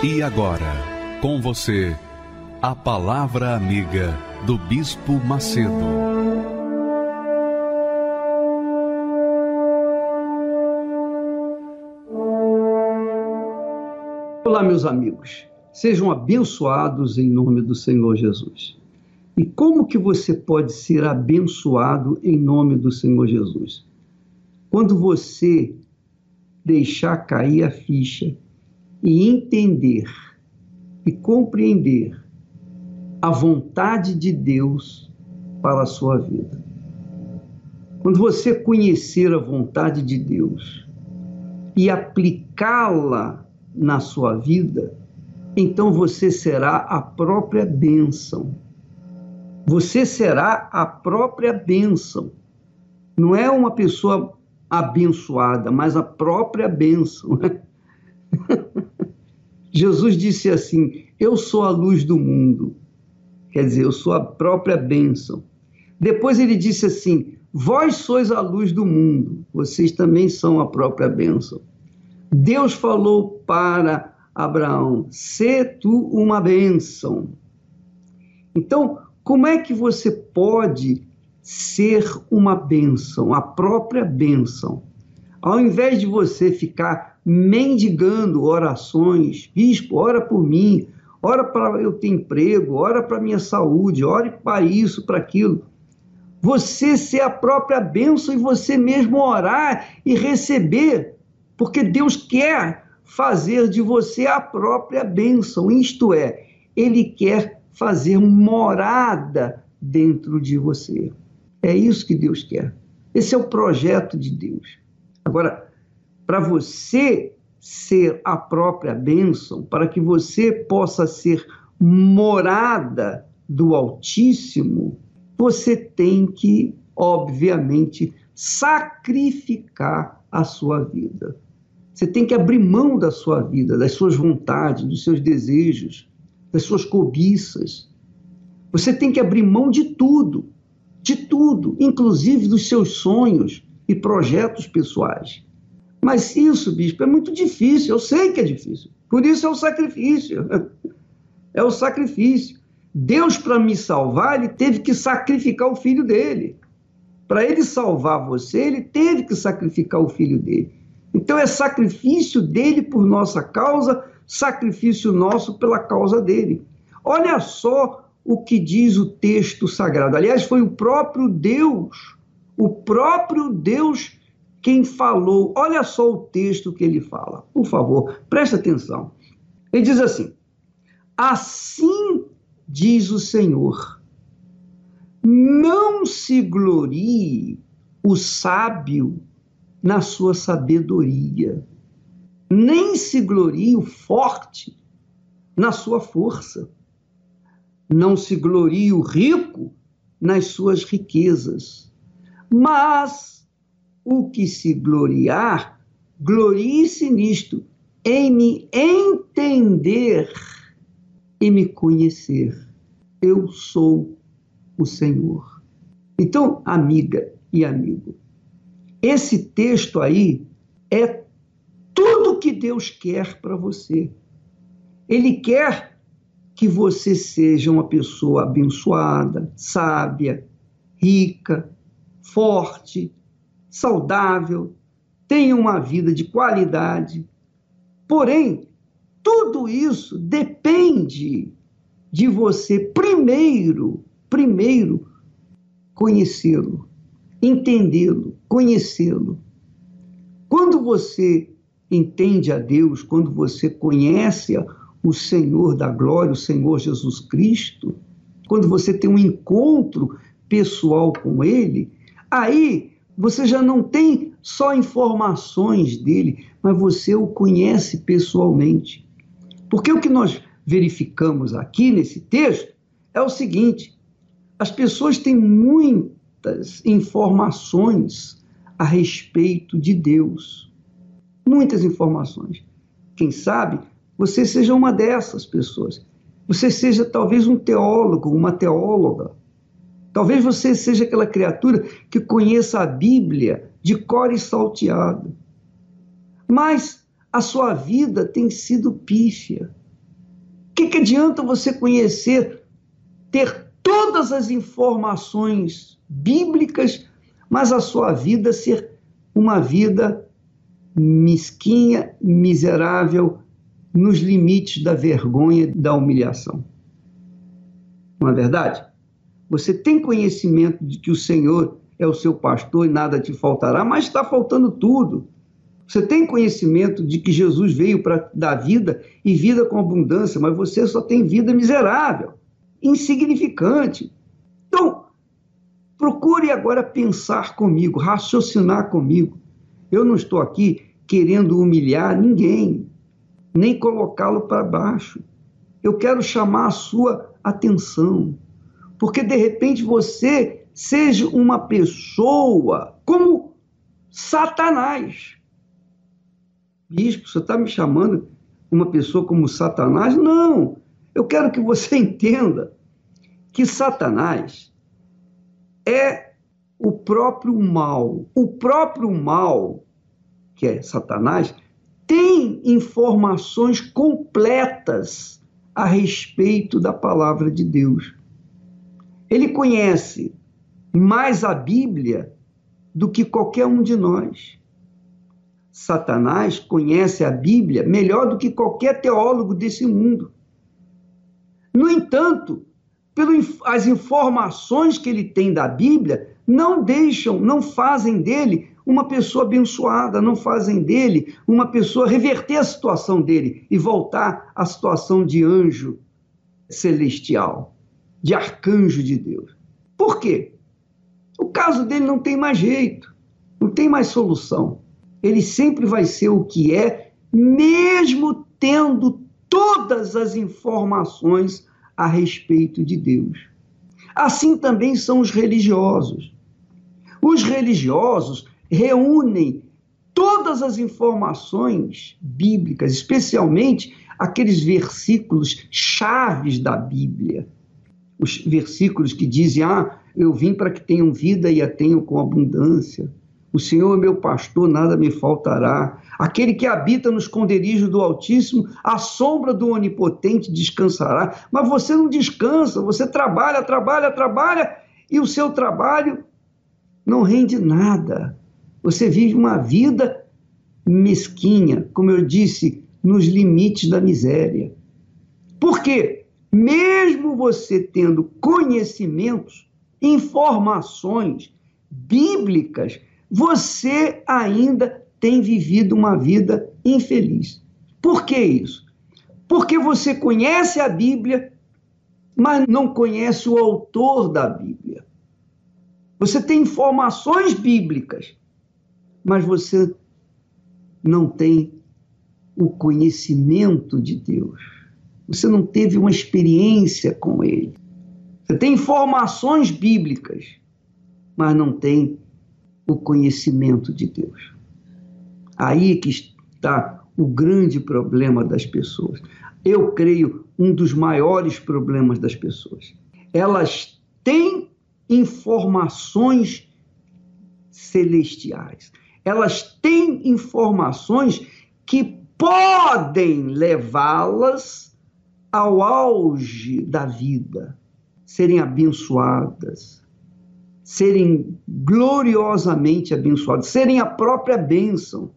E agora, com você, a Palavra Amiga do Bispo Macedo. Olá, meus amigos. Sejam abençoados em nome do Senhor Jesus. E como que você pode ser abençoado em nome do Senhor Jesus? Quando você deixar cair a ficha e entender e compreender a vontade de Deus para a sua vida. Quando você conhecer a vontade de Deus e aplicá-la na sua vida, então você será a própria bênção. Você será a própria bênção. Não é uma pessoa abençoada, mas a própria bênção. Jesus disse assim: Eu sou a luz do mundo. Quer dizer, eu sou a própria bênção. Depois ele disse assim: Vós sois a luz do mundo, vocês também são a própria bênção. Deus falou para Abraão: Sê tu uma bênção. Então, como é que você pode ser uma bênção, a própria bênção? Ao invés de você ficar mendigando orações, bispo, ora por mim, ora para eu ter emprego, ora para minha saúde, ore para isso, para aquilo. Você ser a própria bênção e você mesmo orar e receber, porque Deus quer fazer de você a própria bênção, isto é, Ele quer fazer morada dentro de você. É isso que Deus quer. Esse é o projeto de Deus. Agora, para você ser a própria bênção, para que você possa ser morada do Altíssimo, você tem que, obviamente, sacrificar a sua vida. Você tem que abrir mão da sua vida, das suas vontades, dos seus desejos, das suas cobiças. Você tem que abrir mão de tudo, de tudo, inclusive dos seus sonhos e projetos pessoais. Mas isso, bispo, é muito difícil, eu sei que é difícil. Por isso é o sacrifício. É o sacrifício. Deus, para me salvar, ele teve que sacrificar o filho dele. Para ele salvar você, ele teve que sacrificar o filho dele. Então é sacrifício dele por nossa causa, sacrifício nosso pela causa dele. Olha só o que diz o texto sagrado. Aliás, foi o próprio Deus, o próprio Deus quem falou. Olha só o texto que ele fala. Por favor, preste atenção. Ele diz assim: Assim diz o Senhor, não se glorie o sábio na sua sabedoria, nem se glorie o forte na sua força, não se glorie o rico nas suas riquezas, mas o que se gloriar, glorie-se nisto, em me entender e me conhecer. Eu sou o Senhor. Então, amiga e amigo, esse texto aí é tudo que Deus quer para você. Ele quer que você seja uma pessoa abençoada, sábia, rica, forte, saudável, tenha uma vida de qualidade. Porém, tudo isso depende de você primeiro, primeiro conhecê-lo, entendê-lo, conhecê-lo. Quando você entende a Deus, quando você conhece o Senhor da glória, o Senhor Jesus Cristo, quando você tem um encontro pessoal com Ele, aí você já não tem só informações dele, mas você o conhece pessoalmente. Porque o que nós verificamos aqui nesse texto é o seguinte: as pessoas têm muitas informações a respeito de Deus. Muitas informações. Quem sabe você seja uma dessas pessoas. Você seja talvez um teólogo, uma teóloga. Talvez você seja aquela criatura que conheça a Bíblia de cor e salteado. Mas a sua vida tem sido pífia. O que, que adianta você conhecer, ter todas as informações bíblicas, mas a sua vida ser uma vida mesquinha, miserável, nos limites da vergonha e da humilhação. Não é verdade? Você tem conhecimento de que o Senhor é o seu pastor e nada te faltará, mas está faltando tudo. Você tem conhecimento de que Jesus veio para dar vida e vida com abundância, mas você só tem vida miserável, insignificante. Então, procure agora pensar comigo, raciocinar comigo. Eu não estou aqui querendo humilhar ninguém, nem colocá-lo para baixo. Eu quero chamar a sua atenção, porque de repente você seja uma pessoa como Satanás. Bispo, você está me chamando uma pessoa como Satanás? Não! Eu quero que você entenda que Satanás é o próprio mal. O próprio mal que é Satanás, tem informações completas a respeito da palavra de Deus. Ele conhece mais a Bíblia do que qualquer um de nós. Satanás conhece a Bíblia melhor do que qualquer teólogo desse mundo. No entanto, as informações que ele tem da Bíblia não deixam, não fazem dele uma pessoa abençoada, não fazem dele uma pessoa reverter a situação dele e voltar à situação de anjo celestial, de arcanjo de Deus. Por quê? O caso dele não tem mais jeito, não tem mais solução. Ele sempre vai ser o que é, mesmo tendo todas as informações a respeito de Deus. Assim também são os religiosos. Os religiosos reúnem todas as informações bíblicas, especialmente aqueles versículos chaves da Bíblia. Os versículos que dizem: Ah, eu vim para que tenham vida e a tenham com abundância. O Senhor é meu pastor, nada me faltará. Aquele que habita no esconderijo do Altíssimo, a sombra do Onipotente descansará. Mas você não descansa, você trabalha, trabalha, trabalha, e o seu trabalho não rende nada. Você vive uma vida mesquinha, como eu disse, nos limites da miséria. Por quê? Mesmo você tendo conhecimentos, informações bíblicas, você ainda tem vivido uma vida infeliz. Por que isso? Porque você conhece a Bíblia, mas não conhece o autor da Bíblia. Você tem informações bíblicas, mas você não tem o conhecimento de Deus. Você não teve uma experiência com Ele. Você tem informações bíblicas, mas não tem o conhecimento de Deus. Aí que está o grande problema das pessoas. Eu creio um dos maiores problemas das pessoas. Elas têm informações celestiais, elas têm informações que podem levá-las ao auge da vida, serem abençoadas, serem gloriosamente abençoadas, serem a própria bênção,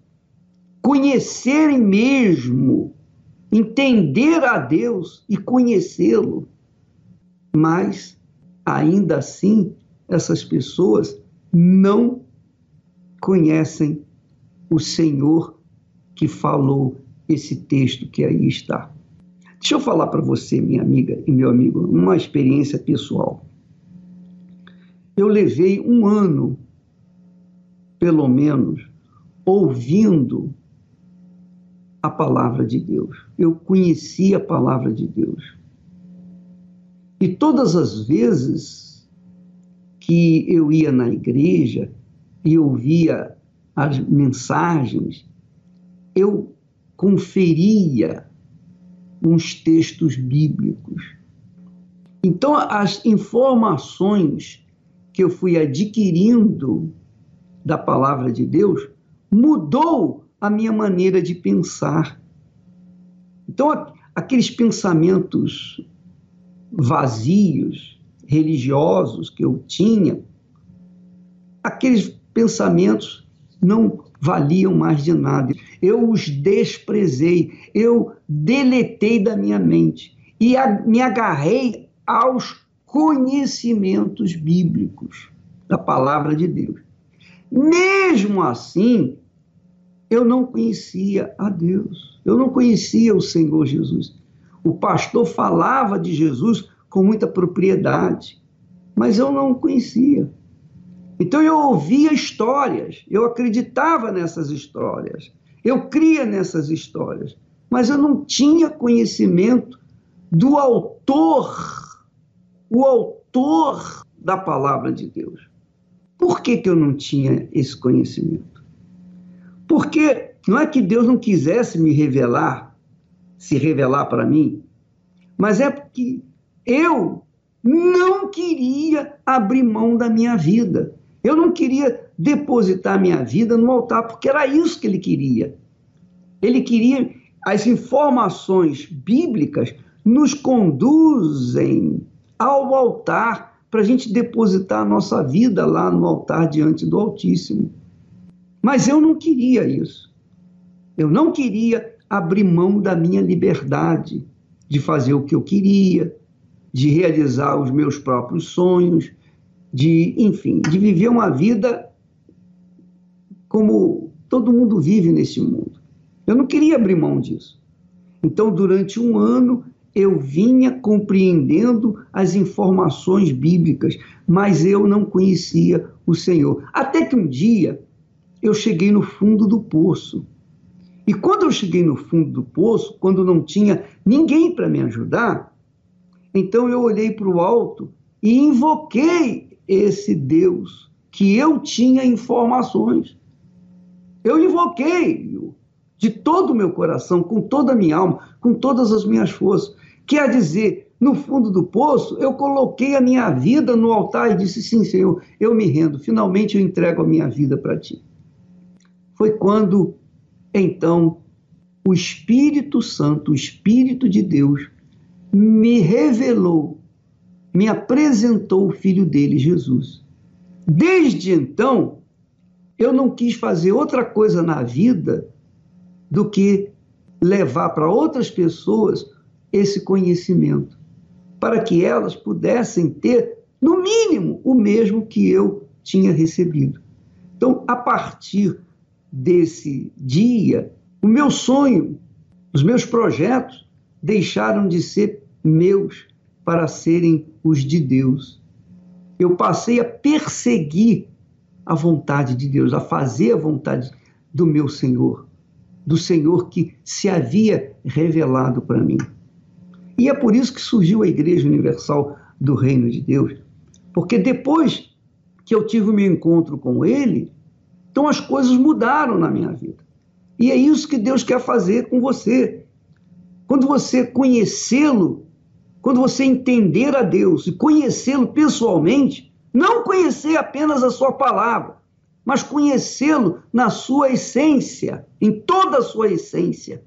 conhecerem mesmo, entender a Deus e conhecê-lo. Mas, ainda assim, essas pessoas não conhecem o Senhor que falou esse texto que aí está. Deixa eu falar para você, minha amiga e meu amigo, uma experiência pessoal. Eu levei um ano, pelo menos, ouvindo a palavra de Deus. Eu conhecia a palavra de Deus. E todas as vezes que eu ia na igreja e ouvia as mensagens, eu conferia uns textos bíblicos. Então, as informações que eu fui adquirindo da palavra de Deus mudou a minha maneira de pensar. Então, aqueles pensamentos vazios, religiosos que eu tinha, aqueles pensamentos não valiam mais de nada. Eu os desprezei, eu deletei da minha mente e me agarrei aos conhecimentos bíblicos da palavra de Deus. Mesmo assim, eu não conhecia a Deus, eu não conhecia o Senhor Jesus. O pastor falava de Jesus com muita propriedade, mas eu não o conhecia. Então eu ouvia histórias, eu acreditava nessas histórias, eu cria nessas histórias, mas eu não tinha conhecimento do autor, o autor da palavra de Deus. Por que, que eu não tinha esse conhecimento? Porque não é que Deus não quisesse me revelar, se revelar para mim, mas é porque eu não queria abrir mão da minha vida. Eu não queria depositar minha vida no altar, porque era isso que ele queria. Ele queria as informações bíblicas nos conduzem ao altar para a gente depositar a nossa vida lá no altar diante do Altíssimo. Mas eu não queria isso. Eu não queria abrir mão da minha liberdade de fazer o que eu queria, de realizar os meus próprios sonhos, de, enfim, de viver uma vida como todo mundo vive nesse mundo. Eu não queria abrir mão disso. Então, durante um ano, eu vinha compreendendo as informações bíblicas, mas eu não conhecia o Senhor. Até que um dia eu cheguei no fundo do poço. E quando eu cheguei no fundo do poço, quando não tinha ninguém para me ajudar, então eu olhei para o alto e invoquei esse Deus que eu tinha informações. Eu invoquei de todo o meu coração, com toda a minha alma, com todas as minhas forças. Quer dizer, no fundo do poço, eu coloquei a minha vida no altar e disse: Sim, Senhor, eu me rendo, finalmente eu entrego a minha vida para ti foi quando, então, o Espírito Santo, o Espírito de Deus, me revelou, me apresentou o filho dele, Jesus. Desde então, eu não quis fazer outra coisa na vida do que levar para outras pessoas esse conhecimento, para que elas pudessem ter, no mínimo, o mesmo que eu tinha recebido. Então, a partir desse dia, o meu sonho, os meus projetos deixaram de ser meus para serem os de Deus. Eu passei a perseguir a vontade de Deus, a fazer a vontade do meu Senhor, do Senhor que se havia revelado para mim. E é por isso que surgiu a Igreja Universal do Reino de Deus, porque depois que eu tive o meu encontro com Ele, então as coisas mudaram na minha vida. E é isso que Deus quer fazer com você. Quando você conhecê-lo, quando você entender a Deus e conhecê-lo pessoalmente, não conhecer apenas a sua palavra, mas conhecê-lo na sua essência, em toda a sua essência.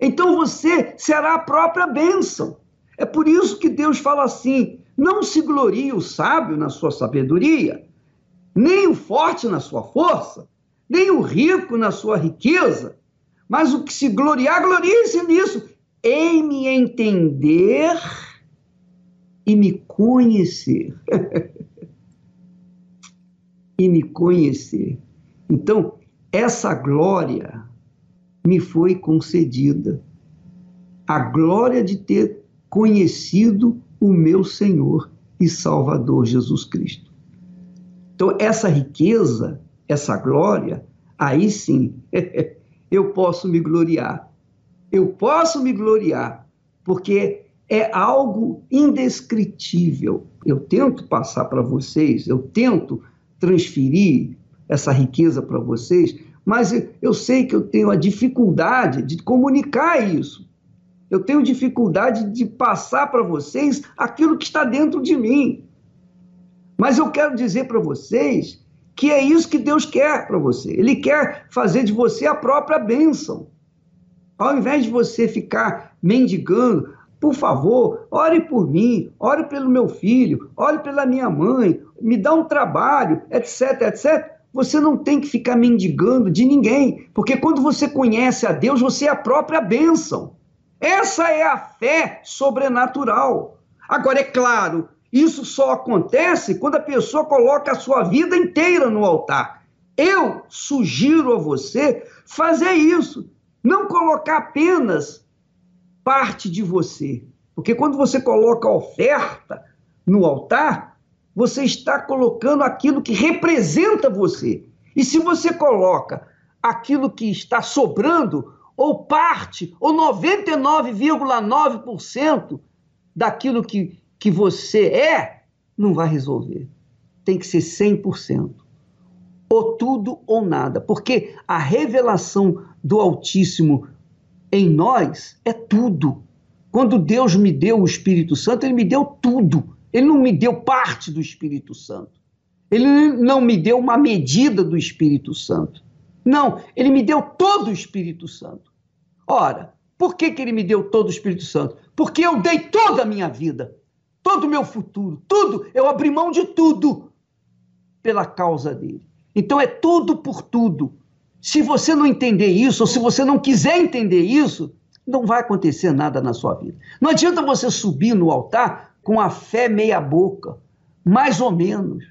Então você será a própria bênção. É por isso que Deus fala assim: não se glorie o sábio na sua sabedoria, nem o forte na sua força, nem o rico na sua riqueza, mas o que se gloriar, glorie-se nisso, em me entender e me conhecer. e me conhecer. Então, essa glória me foi concedida. A glória de ter conhecido o meu Senhor e Salvador Jesus Cristo. Então, essa riqueza, essa glória, aí sim eu posso me gloriar. Eu posso me gloriar, porque é algo indescritível. Eu tento passar para vocês, eu tento transferir essa riqueza para vocês, mas eu sei que eu tenho a dificuldade de comunicar isso. Eu tenho dificuldade de passar para vocês aquilo que está dentro de mim. Mas eu quero dizer para vocês que é isso que Deus quer para você. Ele quer fazer de você a própria bênção. Ao invés de você ficar mendigando, por favor, ore por mim, ore pelo meu filho, ore pela minha mãe, me dá um trabalho, etc, etc. Você não tem que ficar mendigando de ninguém, porque quando você conhece a Deus, você é a própria bênção. Essa é a fé sobrenatural. Agora, é claro, isso só acontece quando a pessoa coloca a sua vida inteira no altar. Eu sugiro a você fazer isso, não colocar apenas parte de você. Porque quando você coloca a oferta no altar, você está colocando aquilo que representa você. E se você coloca aquilo que está sobrando, ou parte, ou 99,9% daquilo que, que você é, não vai resolver. Tem que ser 100%. Ou tudo ou nada. Porque a revelação do Altíssimo em nós é tudo. Quando Deus me deu o Espírito Santo, Ele me deu tudo. Ele não me deu parte do Espírito Santo. Ele não me deu uma medida do Espírito Santo. Não, ele me deu todo o Espírito Santo. Ora, por que, que ele me deu todo o Espírito Santo? Porque eu dei toda a minha vida, todo o meu futuro, tudo, eu abri mão de tudo pela causa dele. Então é tudo por tudo. Se você não entender isso, ou se você não quiser entender isso, não vai acontecer nada na sua vida. Não adianta você subir no altar com a fé meia-boca, mais ou menos,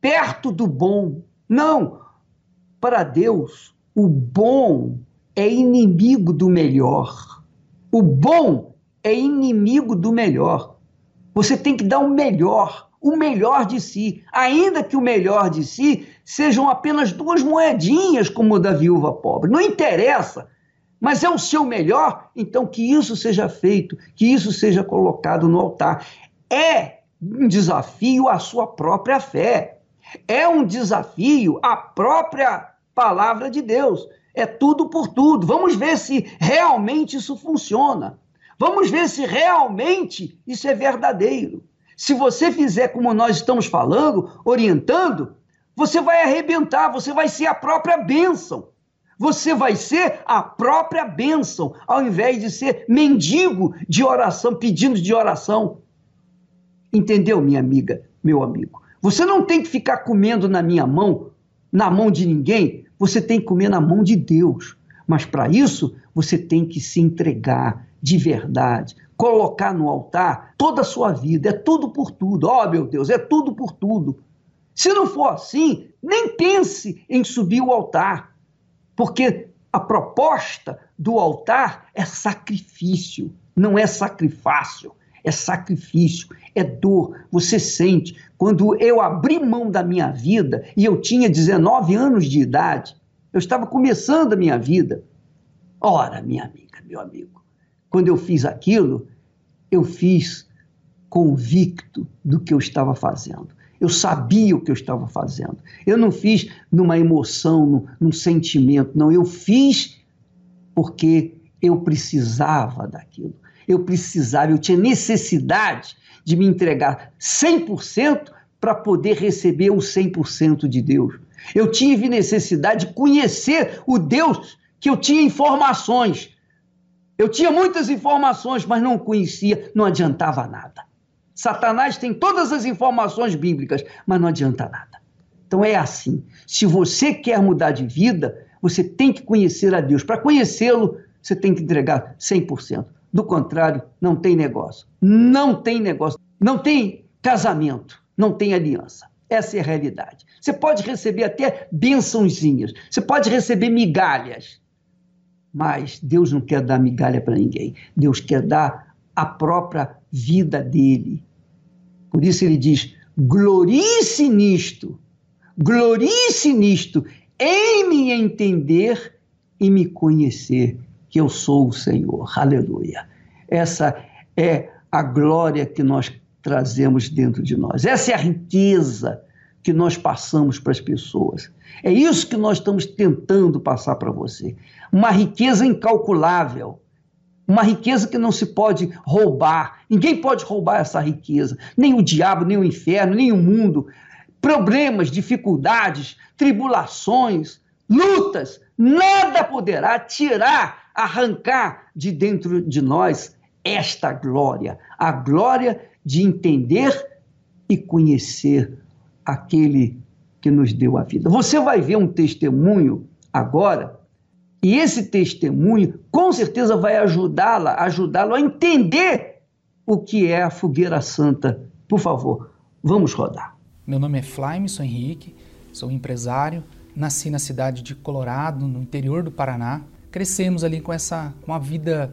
perto do bom. Não! Para Deus, o bom é inimigo do melhor. O bom é inimigo do melhor. Você tem que dar o melhor, o melhor de si, ainda que o melhor de si sejam apenas duas moedinhas, como o da viúva pobre. Não interessa, mas é o seu melhor, então que isso seja feito, que isso seja colocado no altar. É um desafio à sua própria fé, é um desafio à própria palavra de Deus. É tudo por tudo. Vamos ver se realmente isso funciona. Vamos ver se realmente isso é verdadeiro. Se você fizer como nós estamos falando, orientando, você vai arrebentar, você vai ser a própria bênção. Você vai ser a própria bênção, ao invés de ser mendigo de oração, pedindo de oração. Entendeu, minha amiga, meu amigo? Você não tem que ficar comendo na minha mão, na mão de ninguém, você tem que comer na mão de Deus. Mas para isso, você tem que se entregar de verdade, colocar no altar toda a sua vida, é tudo por tudo. Ó, oh, meu Deus, é tudo por tudo. Se não for assim, nem pense em subir o altar, porque a proposta do altar é sacrifício, não é sacrifácio, é sacrifício, é dor. Você sente. Quando eu abri mão da minha vida e eu tinha 19 anos de idade, eu estava começando a minha vida. Ora, minha amiga, meu amigo, quando eu fiz aquilo, eu fiz convicto do que eu estava fazendo. Eu sabia o que eu estava fazendo. Eu não fiz numa emoção, num, num sentimento, não. Eu fiz porque eu precisava daquilo. Eu precisava, eu tinha necessidade de me entregar 100% para poder receber o 100% de Deus. Eu tive necessidade de conhecer o Deus que eu tinha informações. Eu tinha muitas informações, mas não conhecia, não adiantava nada. Satanás tem todas as informações bíblicas, mas não adianta nada. Então é assim. Se você quer mudar de vida, você tem que conhecer a Deus. Para conhecê-lo, você tem que entregar 100%. Do contrário, não tem negócio. Não tem negócio. Não tem casamento. Não tem aliança. Essa é a realidade. Você pode receber até bençãozinhas. Você pode receber migalhas. Mas Deus não quer dar migalha para ninguém. Deus quer dar a própria vida dele. Por isso ele diz: glorie-se nisto, glorie-se nisto, em me entender e me conhecer que eu sou o Senhor. Aleluia. Essa é a glória que nós trazemos dentro de nós. Essa é a riqueza que nós passamos para as pessoas. É isso que nós estamos tentando passar para você. Uma riqueza incalculável. Uma riqueza que não se pode roubar. Ninguém pode roubar essa riqueza. Nem o diabo, nem o inferno, nem o mundo. Problemas, dificuldades, tribulações, lutas, nada poderá tirar, arrancar de dentro de nós esta glória. A glória de entender e conhecer aquele que nos deu a vida. Você vai ver um testemunho agora, e esse testemunho com certeza vai ajudá-la, ajudá-lo a entender o que é a fogueira santa. Por favor, vamos rodar. Meu nome é Flaimson Henrique, sou empresário, nasci na cidade de Colorado, no interior do Paraná. Crescemos ali com essa com a vida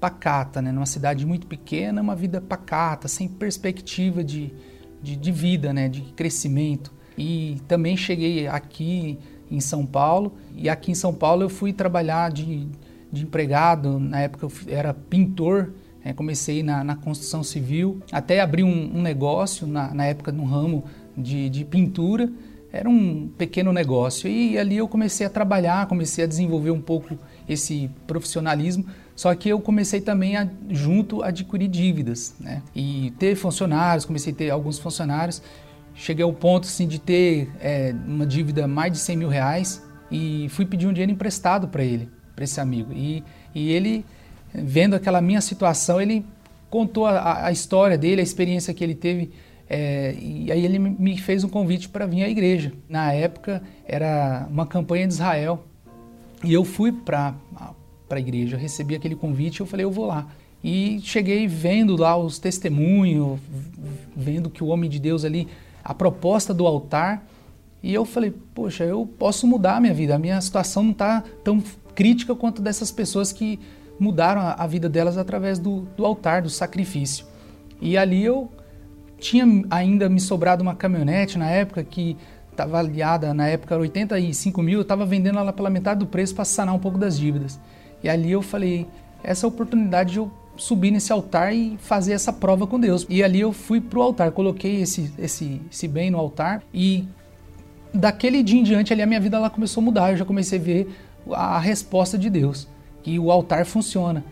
pacata, né? numa cidade muito pequena, uma vida pacata, sem perspectiva de, de, de vida, né? de crescimento. E também cheguei aqui em São Paulo, e aqui em São Paulo eu fui trabalhar de, de empregado, na época eu era pintor, né? comecei na, na, construção civil, até abri um, um negócio na, na, época no ramo de, de pintura, era um pequeno negócio. E ali eu comecei a trabalhar, comecei a desenvolver um pouco esse profissionalismo, só que eu comecei também a, junto a adquirir dívidas, né? E ter funcionários, comecei a ter alguns funcionários. Cheguei ao ponto assim, de ter é, uma dívida mais de 100 mil reais e fui pedir um dinheiro emprestado para ele, para esse amigo. E, e ele, vendo aquela minha situação, ele contou a, a história dele, a experiência que ele teve. É, e aí ele me fez um convite para vir à igreja. Na época era uma campanha de Israel e eu fui para a igreja, recebi aquele convite, eu falei, eu vou lá. E cheguei vendo lá os testemunhos, vendo que o homem de Deus ali, a proposta do altar, e eu falei, poxa, eu posso mudar a minha vida, a minha situação não está tão crítica quanto dessas pessoas que mudaram a, a vida delas através do, do altar, do sacrifício. E ali eu tinha ainda me sobrado uma caminhonete na época que estava aliada na época 85 mil, eu estava vendendo ela pela metade do preço para sanar um pouco das dívidas. E ali eu falei, essa oportunidade de eu subir nesse altar e fazer essa prova com Deus. E ali eu fui para o altar, coloquei esse, esse, esse bem no altar e daquele dia em diante ali a minha vida ela começou a mudar. Eu já comecei a ver a resposta de Deus, que o altar funciona.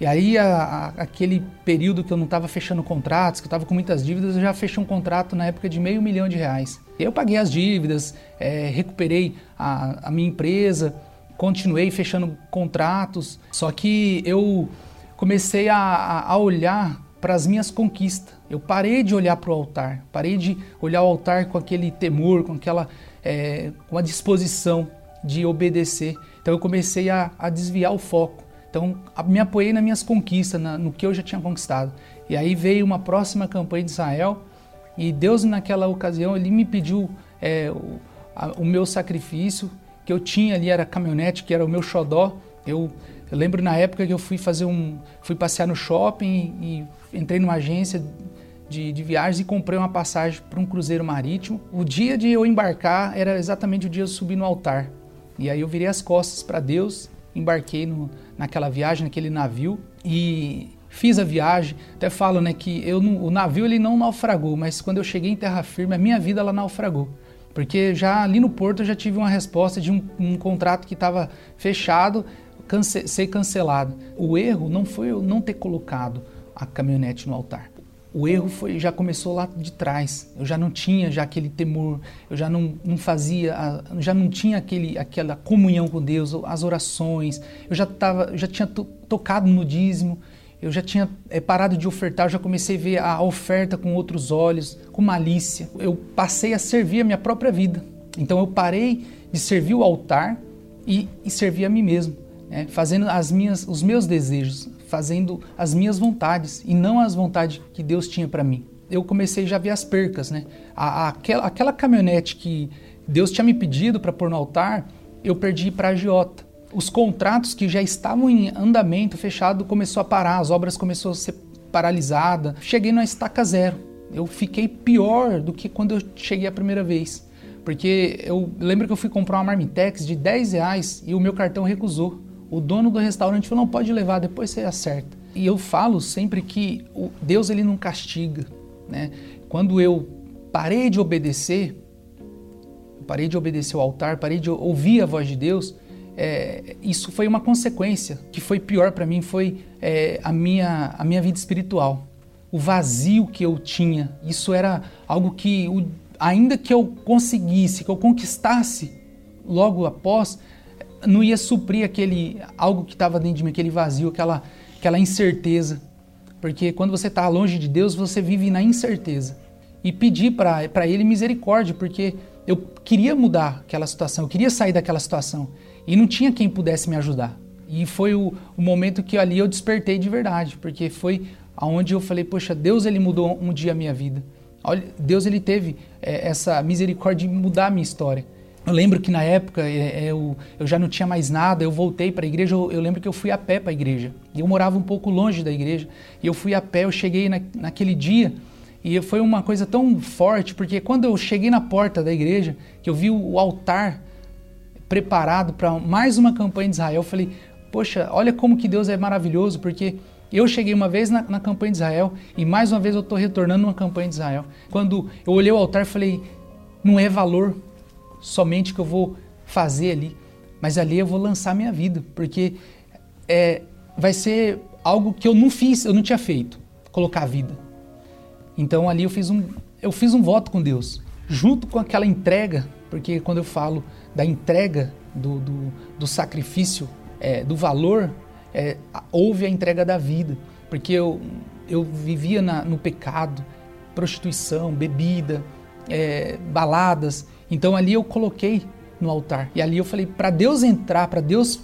E aí, a, a, aquele período que eu não estava fechando contratos, que eu estava com muitas dívidas, eu já fechei um contrato na época de meio milhão de reais. Eu paguei as dívidas, é, recuperei a, a minha empresa, continuei fechando contratos, só que eu comecei a, a olhar para as minhas conquistas. Eu parei de olhar para o altar, parei de olhar o altar com aquele temor, com aquela é, com a disposição de obedecer. Então eu comecei a, a desviar o foco. Então, me apoiei nas minhas conquistas, na, no que eu já tinha conquistado. E aí veio uma próxima campanha de Israel e Deus, naquela ocasião, ele me pediu é, o, a, o, meu sacrifício, que eu tinha ali, era caminhonete, que era o meu xodó. Eu, eu lembro na época que eu fui fazer um. fui passear no shopping e, e entrei numa agência de, de, viagens e comprei uma passagem para um cruzeiro marítimo. O dia de eu embarcar era exatamente o dia de eu subir no altar. E aí eu virei as costas para Deus embarquei no, naquela viagem, naquele navio e fiz a viagem. Até falo, né, que eu o navio ele não naufragou, mas quando eu cheguei em terra firme, a minha vida ela naufragou. Porque já ali no porto eu já tive uma resposta de um, um contrato que estava fechado, cance ser cancelado. O erro não foi eu não ter colocado a caminhonete no altar o erro foi já começou lá de trás. Eu já não tinha já aquele temor, eu já não, não fazia, já não tinha aquele, aquela comunhão com Deus, as orações. Eu já tava, já tinha to, tocado no dízimo, eu já tinha é, parado de ofertar, eu já comecei a ver a oferta com outros olhos, com malícia. Eu passei a servir a minha própria vida. Então eu parei de servir o altar e, e servir a mim mesmo, né? fazendo as minhas, os meus desejos, fazendo as minhas vontades e não as vontades que Deus tinha para mim. Eu comecei já a ver as percas, né? A, a, aquela, aquela caminhonete que Deus tinha me pedido para pôr no altar, eu perdi para a agiota. Os contratos que já estavam em andamento, fechado, começou a parar, as obras começaram a ser paralisadas. Cheguei na estaca zero. Eu fiquei pior do que quando eu cheguei a primeira vez. Porque eu lembro que eu fui comprar uma Marmitex de 10 reais e o meu cartão recusou. O dono do restaurante falou, não pode levar, depois você acerta. E eu falo sempre que Deus ele não castiga. Né? Quando eu parei de obedecer, parei de obedecer o altar, parei de ouvir a voz de Deus, é, isso foi uma consequência. que foi pior para mim foi é, a, minha, a minha vida espiritual. O vazio que eu tinha. Isso era algo que, o, ainda que eu conseguisse, que eu conquistasse logo após, não ia suprir aquele algo que estava dentro de mim, aquele vazio, aquela, aquela incerteza. Porque quando você está longe de Deus, você vive na incerteza. E pedir para Ele misericórdia, porque eu queria mudar aquela situação, eu queria sair daquela situação. E não tinha quem pudesse me ajudar. E foi o, o momento que ali eu despertei de verdade, porque foi aonde eu falei, poxa, Deus ele mudou um dia a minha vida. Olha, Deus ele teve é, essa misericórdia de mudar a minha história. Eu lembro que na época é, é eu, eu já não tinha mais nada, eu voltei para a igreja, eu, eu, lembro que eu fui a pé para a igreja. Eu morava um pouco longe da igreja. E eu fui a pé, eu cheguei na, naquele dia e foi uma coisa tão forte, porque quando eu cheguei na porta da igreja, que eu vi o altar preparado para mais uma campanha de Israel, eu falei, poxa, olha como que Deus é maravilhoso, porque eu cheguei uma vez na, na campanha de Israel e mais uma vez eu estou retornando numa campanha de Israel. Quando eu olhei o altar, falei, não é valor somente que eu vou fazer ali, mas ali eu vou lançar minha vida, porque é, vai ser algo que eu não fiz, eu não tinha feito, colocar a vida. Então ali eu fiz um, eu fiz um voto com Deus, junto com aquela entrega, porque quando eu falo da entrega do, do, do sacrifício, é, do valor, é, houve a entrega da vida, porque eu, eu vivia na, no pecado, prostituição, bebida, é, baladas, então ali eu coloquei no altar. E ali eu falei: para Deus entrar, para Deus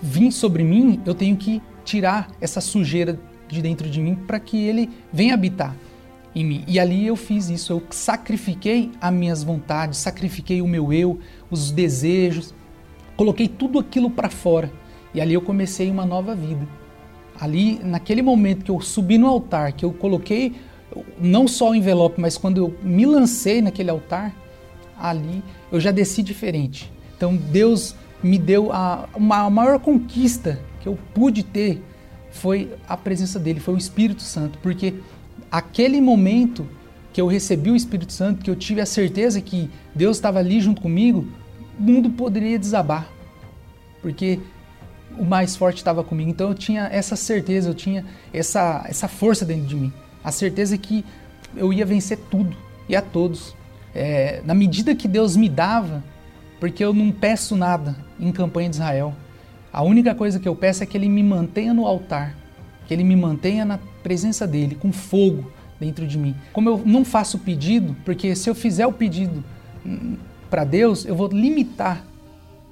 vir sobre mim, eu tenho que tirar essa sujeira de dentro de mim para que ele venha habitar em mim. E ali eu fiz isso, eu sacrifiquei as minhas vontades, sacrifiquei o meu eu, os desejos, coloquei tudo aquilo para fora. E ali eu comecei uma nova vida. Ali, naquele momento que eu subi no altar, que eu coloquei não só o envelope, mas quando eu me lancei naquele altar, ali eu já desci diferente. Então Deus me deu a, uma, a maior conquista que eu pude ter foi a presença dele, foi o Espírito Santo, porque aquele momento que eu recebi o Espírito Santo, que eu tive a certeza que Deus estava ali junto comigo, o mundo poderia desabar, porque o mais forte estava comigo. Então eu tinha essa certeza, eu tinha essa, essa força dentro de mim, a certeza que eu ia vencer tudo e a todos é, na medida que Deus me dava, porque eu não peço nada em campanha de Israel. A única coisa que eu peço é que Ele me mantenha no altar, que Ele me mantenha na presença dEle, com fogo dentro de mim. Como eu não faço pedido, porque se eu fizer o pedido hum, para Deus, eu vou limitar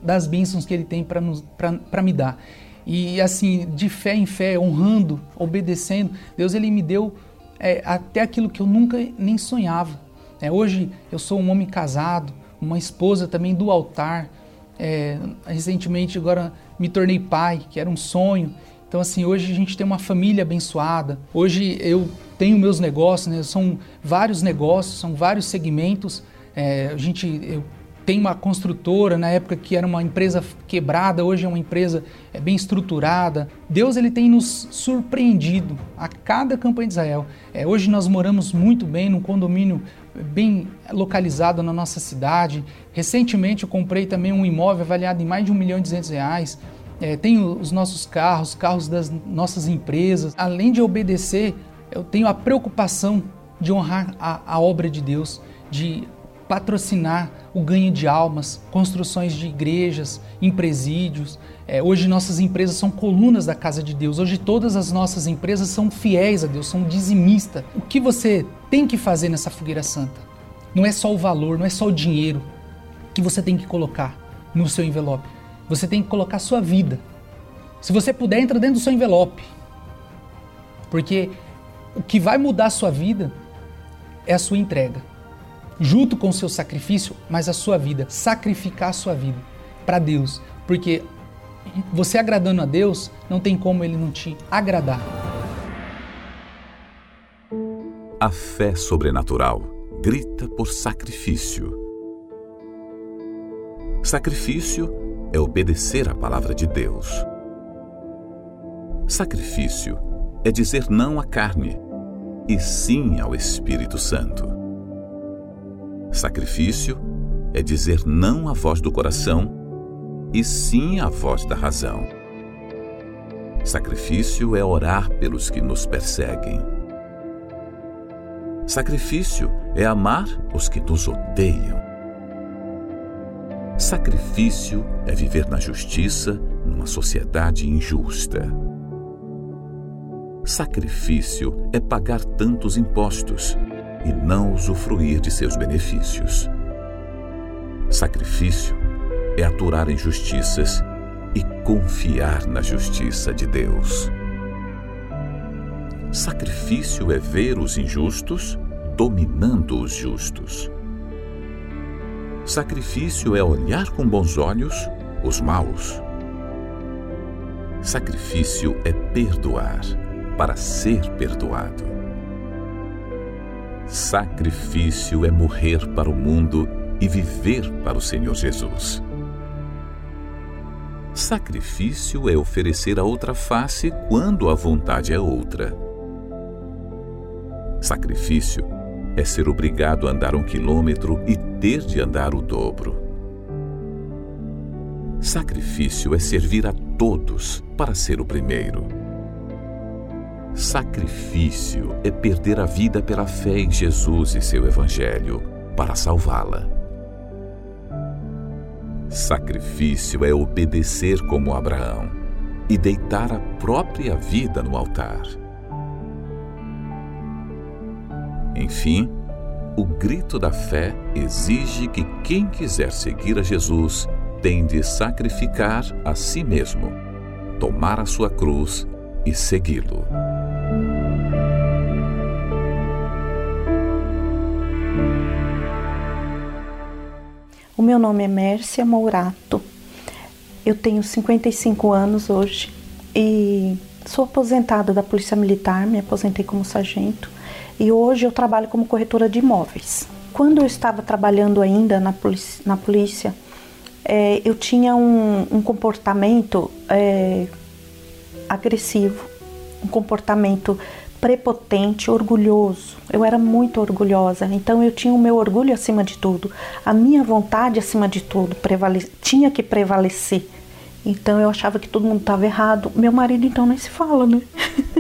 das bênçãos que Ele tem para me dar. E assim, de fé em fé, honrando, obedecendo, Deus Ele me deu é, até aquilo que eu nunca nem sonhava. É, hoje eu sou um homem casado, uma esposa também do altar. É, recentemente agora me tornei pai, que era um sonho. Então assim, hoje a gente tem uma família abençoada. Hoje eu tenho meus negócios, né? são vários negócios, são vários segmentos. É, a gente, eu tem uma construtora na época que era uma empresa quebrada, hoje é uma empresa é, bem estruturada. Deus ele tem nos surpreendido a cada campanha de Israel. É, hoje nós moramos muito bem num condomínio bem localizado na nossa cidade. Recentemente eu comprei também um imóvel avaliado em mais de um milhão e duzentos reais. É, tenho os nossos carros, carros das nossas empresas. Além de obedecer, eu tenho a preocupação de honrar a, a obra de Deus, de patrocinar o ganho de almas, construções de igrejas, em presídios. É, hoje nossas empresas são colunas da casa de Deus. Hoje todas as nossas empresas são fiéis a Deus, são dizimistas. O que você tem que fazer nessa fogueira santa? Não é só o valor, não é só o dinheiro que você tem que colocar no seu envelope. Você tem que colocar sua vida. Se você puder, entra dentro do seu envelope. Porque o que vai mudar a sua vida é a sua entrega junto com o seu sacrifício, mas a sua vida, sacrificar a sua vida para Deus, porque você agradando a Deus, não tem como ele não te agradar. A fé sobrenatural grita por sacrifício. Sacrifício é obedecer à palavra de Deus. Sacrifício é dizer não à carne e sim ao Espírito Santo. Sacrifício é dizer não à voz do coração e sim à voz da razão. Sacrifício é orar pelos que nos perseguem. Sacrifício é amar os que nos odeiam. Sacrifício é viver na justiça numa sociedade injusta. Sacrifício é pagar tantos impostos e não usufruir de seus benefícios. Sacrifício é aturar injustiças e confiar na justiça de Deus. Sacrifício é ver os injustos dominando os justos. Sacrifício é olhar com bons olhos os maus. Sacrifício é perdoar para ser perdoado. Sacrifício é morrer para o mundo e viver para o Senhor Jesus. Sacrifício é oferecer a outra face quando a vontade é outra. Sacrifício é ser obrigado a andar um quilômetro e ter de andar o dobro. Sacrifício é servir a todos para ser o primeiro. Sacrifício é perder a vida pela fé em Jesus e seu Evangelho para salvá-la. Sacrifício é obedecer como Abraão e deitar a própria vida no altar. Enfim, o grito da fé exige que quem quiser seguir a Jesus tem de sacrificar a si mesmo, tomar a sua cruz e segui-lo. O meu nome é Mércia Mourato. Eu tenho 55 anos hoje e sou aposentada da Polícia Militar, me aposentei como sargento e hoje eu trabalho como corretora de imóveis. Quando eu estava trabalhando ainda na polícia, na polícia é, eu tinha um, um comportamento é, agressivo, um comportamento prepotente, orgulhoso. Eu era muito orgulhosa, então eu tinha o meu orgulho acima de tudo, a minha vontade acima de tudo tinha que prevalecer. Então eu achava que todo mundo estava errado. Meu marido então nem se fala, né?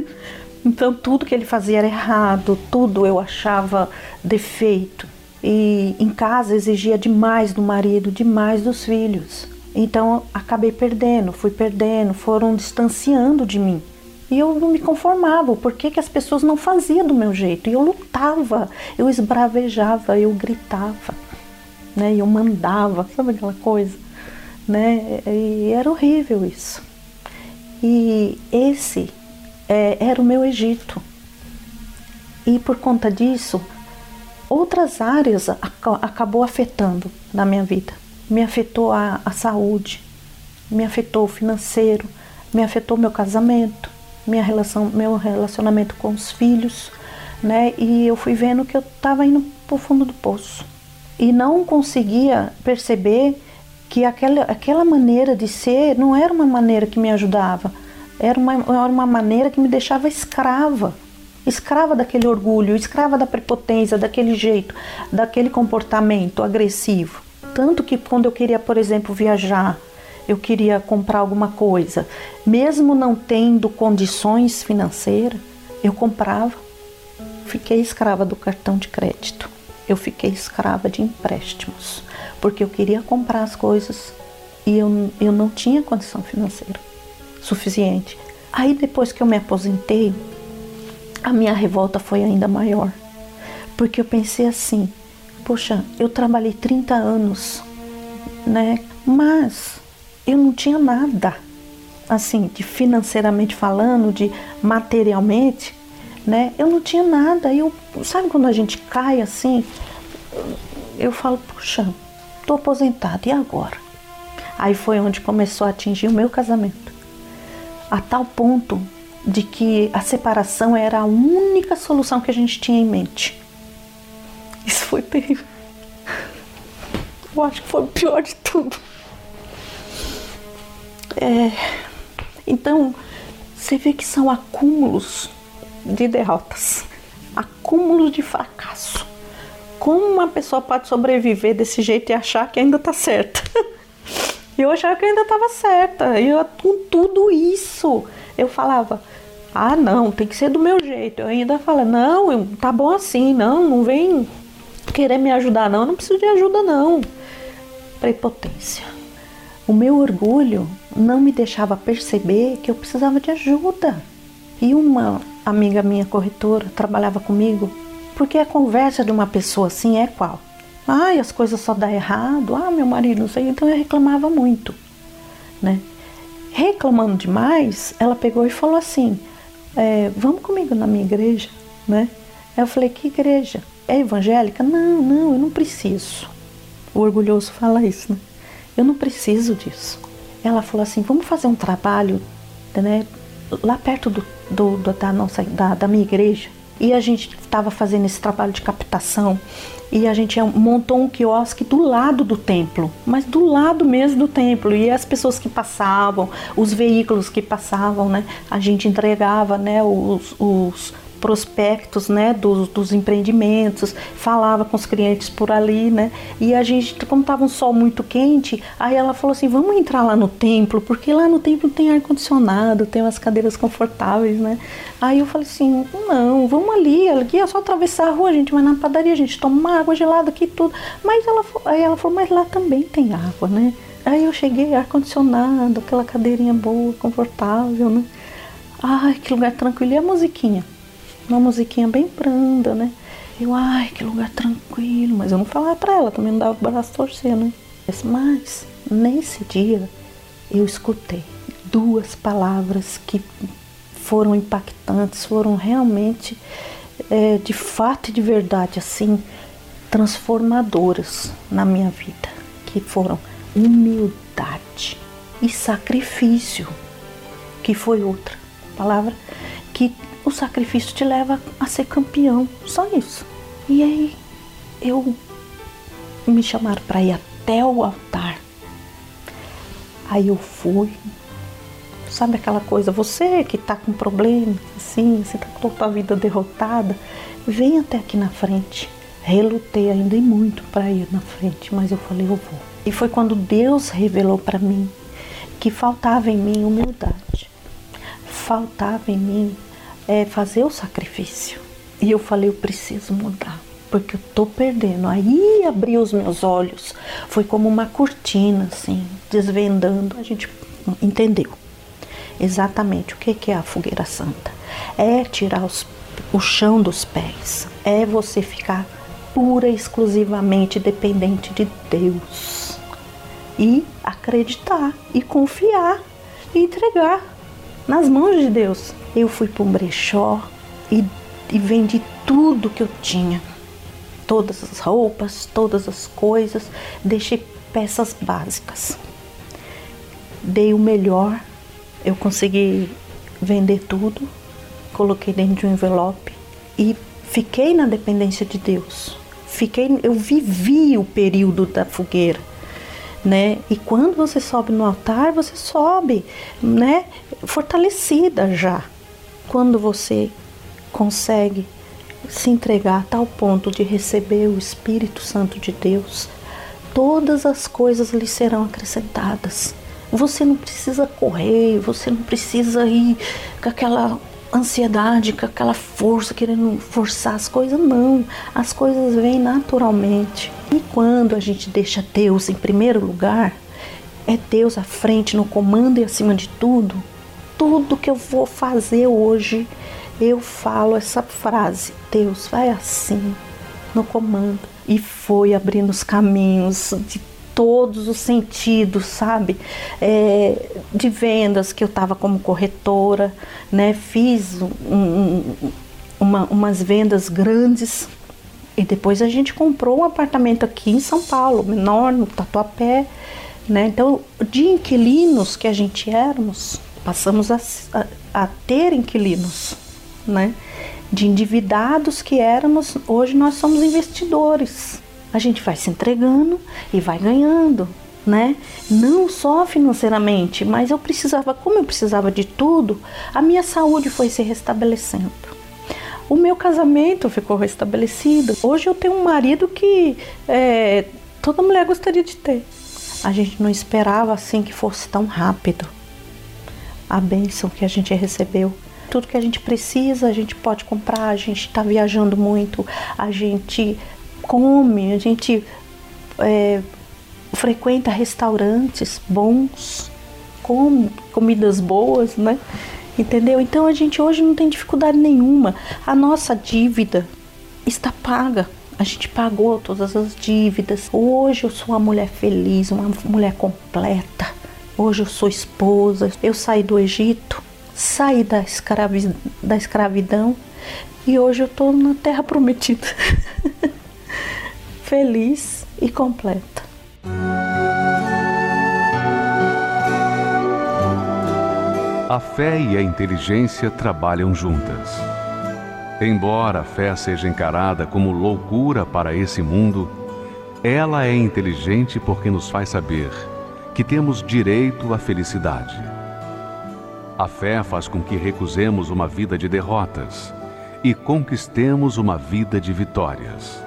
Então tudo que ele fazia era errado, tudo eu achava defeito. E em casa exigia demais do marido, demais dos filhos. Então acabei perdendo, fui perdendo, foram distanciando de mim. E eu não me conformava, por que, que as pessoas não faziam do meu jeito? E eu lutava, eu esbravejava, eu gritava, né? eu mandava, sabe aquela coisa? Né? E era horrível isso. E esse é, era o meu Egito. E por conta disso, outras áreas acabou afetando na minha vida. Me afetou a, a saúde, me afetou o financeiro, me afetou meu casamento, minha relação, meu relacionamento com os filhos, né? E eu fui vendo que eu estava indo para o fundo do poço e não conseguia perceber que aquela, aquela maneira de ser não era uma maneira que me ajudava era uma, era uma maneira que me deixava escrava. Escrava daquele orgulho, escrava da prepotência, daquele jeito, daquele comportamento agressivo. Tanto que quando eu queria, por exemplo, viajar, eu queria comprar alguma coisa, mesmo não tendo condições financeiras, eu comprava. Fiquei escrava do cartão de crédito. Eu fiquei escrava de empréstimos, porque eu queria comprar as coisas e eu, eu não tinha condição financeira suficiente. Aí depois que eu me aposentei, a minha revolta foi ainda maior. Porque eu pensei assim, poxa, eu trabalhei 30 anos, né? Mas eu não tinha nada, assim, de financeiramente falando, de materialmente, né? Eu não tinha nada. Eu, sabe quando a gente cai assim? Eu falo, puxa, tô aposentada, e agora? Aí foi onde começou a atingir o meu casamento a tal ponto de que a separação era a única solução que a gente tinha em mente. Isso foi terrível. eu acho que foi o pior de tudo. É, então, você vê que são acúmulos de derrotas, acúmulos de fracasso. Como uma pessoa pode sobreviver desse jeito e achar que ainda está certa? eu achava que ainda estava certa. E eu, com tudo isso, eu falava: ah, não, tem que ser do meu jeito. Eu ainda falo: não, tá bom assim, não, não vem querer me ajudar, não, eu não preciso de ajuda, não. Prepotência. O meu orgulho não me deixava perceber que eu precisava de ajuda. E uma amiga minha corretora trabalhava comigo porque a conversa de uma pessoa assim é qual? Ai, as coisas só dá errado. Ah, meu marido não sei. Então eu reclamava muito, né? Reclamando demais, ela pegou e falou assim: é, Vamos comigo na minha igreja, né? Eu falei: Que igreja? É evangélica? Não, não, eu não preciso. O orgulhoso fala isso, né? Eu não preciso disso. Ela falou assim: Vamos fazer um trabalho, né? Lá perto do, do, da nossa da, da minha igreja e a gente estava fazendo esse trabalho de captação e a gente montou um quiosque do lado do templo, mas do lado mesmo do templo. E as pessoas que passavam, os veículos que passavam, né, a gente entregava, né, os, os prospectos né, dos, dos, empreendimentos, falava com os clientes por ali, né? E a gente, como estava um sol muito quente, aí ela falou assim: vamos entrar lá no templo, porque lá no templo tem ar-condicionado, tem umas cadeiras confortáveis, né? Aí eu falei assim: não, vamos ali, aqui é só atravessar a rua, a gente vai na padaria, a gente toma uma água gelada aqui tudo. Mas ela, aí ela falou: mas lá também tem água, né? Aí eu cheguei, ar-condicionado, aquela cadeirinha boa, confortável, né? Ai, que lugar tranquilo. E a musiquinha? Uma musiquinha bem branda, né? Eu, ai, que lugar tranquilo, mas eu não falava pra ela, também não dava o braço torcer, né? Mas nesse dia eu escutei duas palavras que foram impactantes, foram realmente é, de fato e de verdade assim transformadoras na minha vida, que foram humildade e sacrifício, que foi outra palavra que o sacrifício te leva a ser campeão, só isso. E aí eu me chamaram para ir até o altar. Aí eu fui. Sabe aquela coisa, você que está com problema, assim, você está com a tua vida derrotada, vem até aqui na frente. Relutei ainda e muito para ir na frente, mas eu falei, eu vou. E foi quando Deus revelou para mim que faltava em mim humildade. Faltava em mim é fazer o sacrifício. E eu falei, eu preciso mudar, porque eu tô perdendo. Aí abriu os meus olhos, foi como uma cortina, assim, desvendando. A gente entendeu exatamente o que é a fogueira santa. É tirar os, o chão dos pés, é você ficar pura e exclusivamente dependente de Deus. E acreditar, e confiar, e entregar nas mãos de Deus. Eu fui para um brechó e, e vendi tudo que eu tinha. Todas as roupas, todas as coisas, deixei peças básicas. Dei o melhor, eu consegui vender tudo, coloquei dentro de um envelope e fiquei na dependência de Deus. Fiquei, eu vivi o período da fogueira né? E quando você sobe no altar, você sobe, né? Fortalecida já. Quando você consegue se entregar a tal ponto de receber o Espírito Santo de Deus, todas as coisas lhe serão acrescentadas. Você não precisa correr, você não precisa ir com aquela ansiedade, com aquela força, querendo forçar as coisas. Não, as coisas vêm naturalmente. E quando a gente deixa Deus em primeiro lugar, é Deus à frente, no comando e acima de tudo, tudo que eu vou fazer hoje, eu falo essa frase: Deus vai assim, no comando. E foi abrindo os caminhos de todos os sentidos, sabe? É, de vendas que eu estava como corretora, né? Fiz um, um, uma, umas vendas grandes e depois a gente comprou um apartamento aqui em São Paulo, menor, no Tatuapé, né? Então, de inquilinos que a gente éramos, passamos a, a, a ter inquilinos, né? De endividados que éramos, hoje nós somos investidores A gente vai se entregando e vai ganhando, né? Não só financeiramente, mas eu precisava, como eu precisava de tudo, a minha saúde foi se restabelecendo. O meu casamento ficou restabelecido. Hoje eu tenho um marido que é, toda mulher gostaria de ter. A gente não esperava assim que fosse tão rápido. A bênção que a gente recebeu. Tudo que a gente precisa, a gente pode comprar, a gente está viajando muito, a gente come, a gente é, frequenta restaurantes bons, come comidas boas, né? Entendeu? Então a gente hoje não tem dificuldade nenhuma. A nossa dívida está paga. A gente pagou todas as dívidas. Hoje eu sou uma mulher feliz, uma mulher completa. Hoje eu sou esposa. Eu saí do Egito, saí da, escravi da escravidão e hoje eu estou na terra prometida. feliz e completa. A fé e a inteligência trabalham juntas. Embora a fé seja encarada como loucura para esse mundo, ela é inteligente porque nos faz saber que temos direito à felicidade. A fé faz com que recusemos uma vida de derrotas e conquistemos uma vida de vitórias.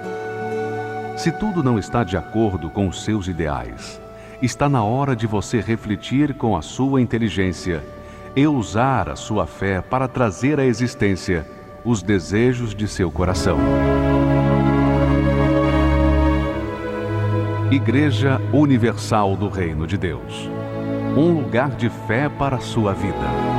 Se tudo não está de acordo com os seus ideais, está na hora de você refletir com a sua inteligência e usar a sua fé para trazer à existência os desejos de seu coração. Igreja Universal do Reino de Deus um lugar de fé para a sua vida.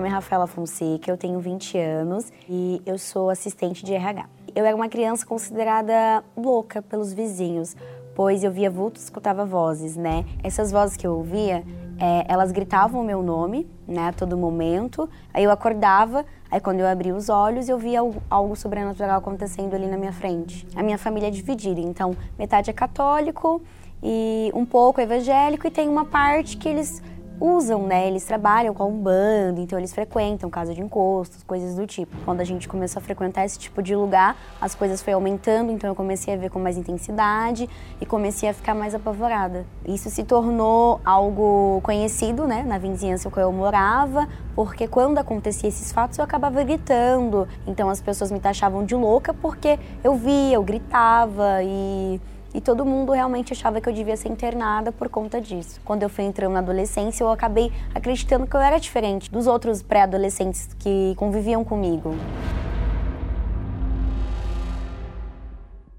Nome é Rafaela Fonseca, eu tenho 20 anos e eu sou assistente de RH. Eu era uma criança considerada louca pelos vizinhos, pois eu via vultos, escutava vozes, né? Essas vozes que eu ouvia, é, elas gritavam o meu nome, né, a todo momento. Aí eu acordava, aí quando eu abria os olhos, eu via algo, algo sobrenatural acontecendo ali na minha frente. A minha família é dividida, então metade é católico e um pouco evangélico e tem uma parte que eles usam, né? Eles trabalham com a Umbanda, então eles frequentam casa de encostos, coisas do tipo. Quando a gente começou a frequentar esse tipo de lugar, as coisas foi aumentando, então eu comecei a ver com mais intensidade e comecei a ficar mais apavorada. Isso se tornou algo conhecido, né, na vizinhança que eu morava, porque quando acontecia esses fatos eu acabava gritando. Então as pessoas me taxavam de louca porque eu via, eu gritava e e todo mundo realmente achava que eu devia ser internada por conta disso. Quando eu fui entrando na adolescência, eu acabei acreditando que eu era diferente dos outros pré-adolescentes que conviviam comigo.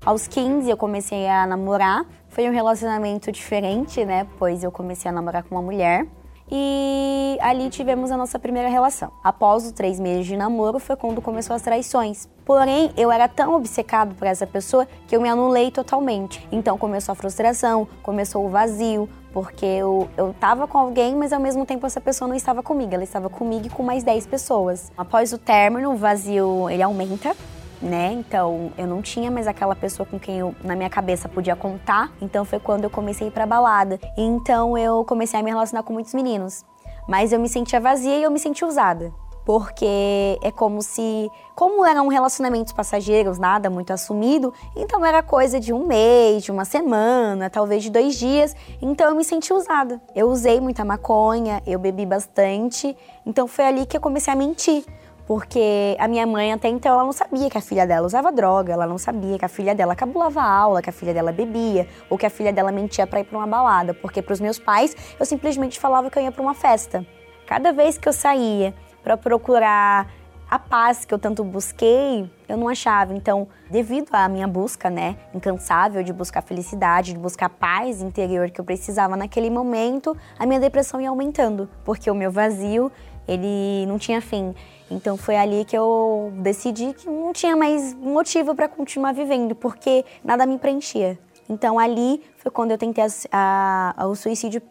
Aos 15 eu comecei a namorar. Foi um relacionamento diferente, né? Pois eu comecei a namorar com uma mulher e ali tivemos a nossa primeira relação. Após os três meses de namoro foi quando começou as traições. Porém, eu era tão obcecado por essa pessoa que eu me anulei totalmente. Então começou a frustração, começou o vazio, porque eu, eu tava com alguém, mas ao mesmo tempo essa pessoa não estava comigo, ela estava comigo e com mais 10 pessoas. Após o término, o vazio ele aumenta, né? Então eu não tinha mais aquela pessoa com quem eu, na minha cabeça, podia contar. Então foi quando eu comecei a ir pra balada. Então eu comecei a me relacionar com muitos meninos. Mas eu me sentia vazia e eu me sentia usada. Porque é como se, como eram relacionamentos passageiros, nada muito assumido, então era coisa de um mês, de uma semana, talvez de dois dias. Então eu me senti usada. Eu usei muita maconha, eu bebi bastante, então foi ali que eu comecei a mentir porque a minha mãe até então ela não sabia que a filha dela usava droga, ela não sabia que a filha dela cabulava aula, que a filha dela bebia, ou que a filha dela mentia para ir para uma balada, porque para os meus pais eu simplesmente falava que eu ia para uma festa. Cada vez que eu saía para procurar a paz que eu tanto busquei, eu não achava. Então, devido à minha busca, né, incansável de buscar felicidade, de buscar paz interior que eu precisava naquele momento, a minha depressão ia aumentando, porque o meu vazio, ele não tinha fim. Então foi ali que eu decidi que não tinha mais motivo para continuar vivendo, porque nada me preenchia. Então ali foi quando eu tentei a, a, o suicídio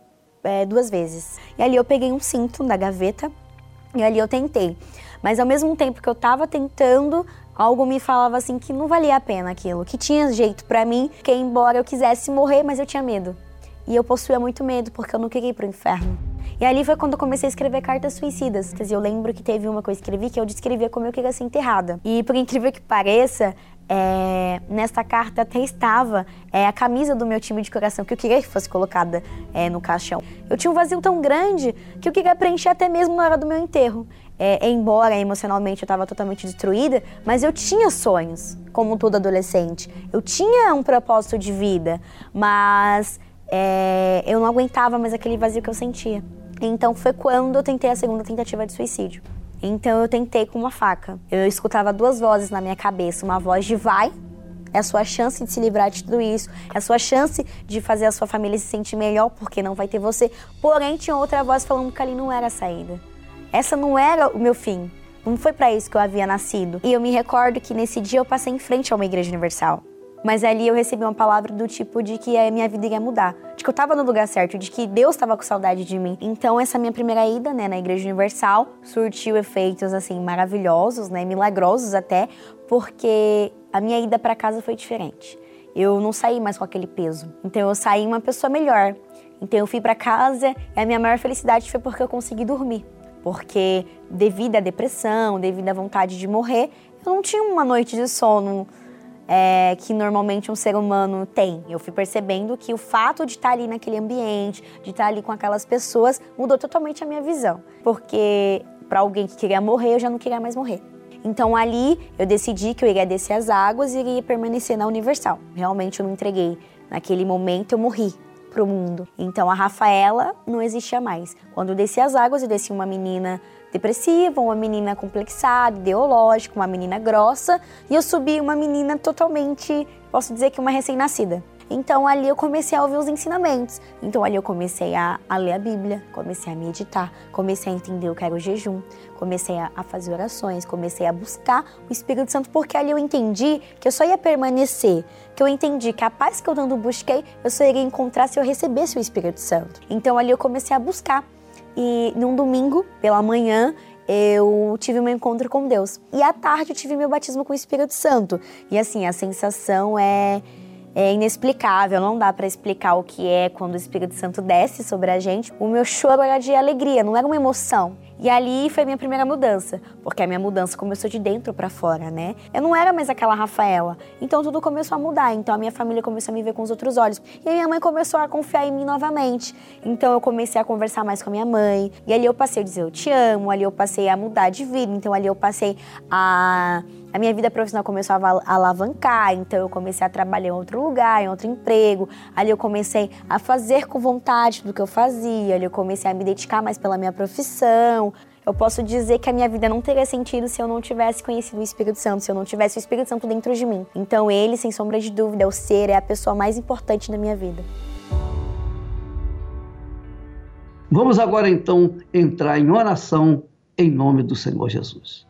é, duas vezes. E ali eu peguei um cinto da gaveta e ali eu tentei. Mas ao mesmo tempo que eu estava tentando, algo me falava assim que não valia a pena aquilo, que tinha jeito para mim, que embora eu quisesse morrer, mas eu tinha medo. E eu possuía muito medo porque eu não queria ir pro inferno. E ali foi quando eu comecei a escrever cartas suicidas. Quer dizer, eu lembro que teve uma que eu escrevi que eu descrevia como eu queria ser enterrada. E por incrível que pareça, é, nesta carta até estava é, a camisa do meu time de coração, que eu queria que fosse colocada é, no caixão. Eu tinha um vazio tão grande que eu queria preencher até mesmo na hora do meu enterro. É, embora emocionalmente eu estava totalmente destruída, mas eu tinha sonhos, como todo adolescente. Eu tinha um propósito de vida, mas é, eu não aguentava mais aquele vazio que eu sentia. Então foi quando eu tentei a segunda tentativa de suicídio. Então eu tentei com uma faca. Eu escutava duas vozes na minha cabeça, uma voz de vai, é a sua chance de se livrar de tudo isso, é a sua chance de fazer a sua família se sentir melhor porque não vai ter você. Porém, tinha outra voz falando que ali não era a saída. Essa não era o meu fim. Não foi para isso que eu havia nascido. E eu me recordo que nesse dia eu passei em frente a uma igreja universal. Mas ali eu recebi uma palavra do tipo de que a minha vida iria mudar, de que eu estava no lugar certo, de que Deus estava com saudade de mim. Então essa minha primeira ida, né, na Igreja Universal, surtiu efeitos assim maravilhosos, né, milagrosos até, porque a minha ida para casa foi diferente. Eu não saí mais com aquele peso. Então eu saí uma pessoa melhor. Então eu fui para casa e a minha maior felicidade foi porque eu consegui dormir. Porque devido à depressão, devido à vontade de morrer, eu não tinha uma noite de sono é, que normalmente um ser humano tem. Eu fui percebendo que o fato de estar ali naquele ambiente, de estar ali com aquelas pessoas, mudou totalmente a minha visão. Porque para alguém que queria morrer, eu já não queria mais morrer. Então ali eu decidi que eu iria descer as águas e iria permanecer na Universal. Realmente eu me entreguei. Naquele momento eu morri para o mundo. Então a Rafaela não existia mais. Quando eu desci as águas, eu desci uma menina depressiva, uma menina complexada, ideológica, uma menina grossa, e eu subi uma menina totalmente, posso dizer que uma recém-nascida. Então ali eu comecei a ouvir os ensinamentos. Então ali eu comecei a, a, ler a Bíblia, comecei a meditar, comecei a entender o que era o jejum, comecei a, a, fazer orações, comecei a buscar o Espírito Santo, porque ali eu entendi que eu só ia permanecer, que eu entendi que a paz que eu tanto busquei, eu só iria encontrar se eu recebesse o Espírito Santo. Então ali eu comecei a buscar. E num domingo, pela manhã, eu tive um encontro com Deus. E à tarde eu tive meu batismo com o Espírito Santo. E assim, a sensação é é inexplicável, não dá para explicar o que é quando o Espírito Santo desce sobre a gente. O meu choro era de alegria, não era uma emoção. E ali foi a minha primeira mudança, porque a minha mudança começou de dentro para fora, né? Eu não era mais aquela Rafaela. Então tudo começou a mudar. Então a minha família começou a me ver com os outros olhos. E a minha mãe começou a confiar em mim novamente. Então eu comecei a conversar mais com a minha mãe. E ali eu passei a dizer eu te amo, ali eu passei a mudar de vida. Então ali eu passei a a minha vida profissional começou a alavancar, então eu comecei a trabalhar em outro lugar, em outro emprego. Ali eu comecei a fazer com vontade do que eu fazia, ali eu comecei a me dedicar mais pela minha profissão. Eu posso dizer que a minha vida não teria sentido se eu não tivesse conhecido o Espírito Santo, se eu não tivesse o Espírito Santo dentro de mim. Então ele, sem sombra de dúvida, é o ser, é a pessoa mais importante da minha vida. Vamos agora então entrar em oração em nome do Senhor Jesus.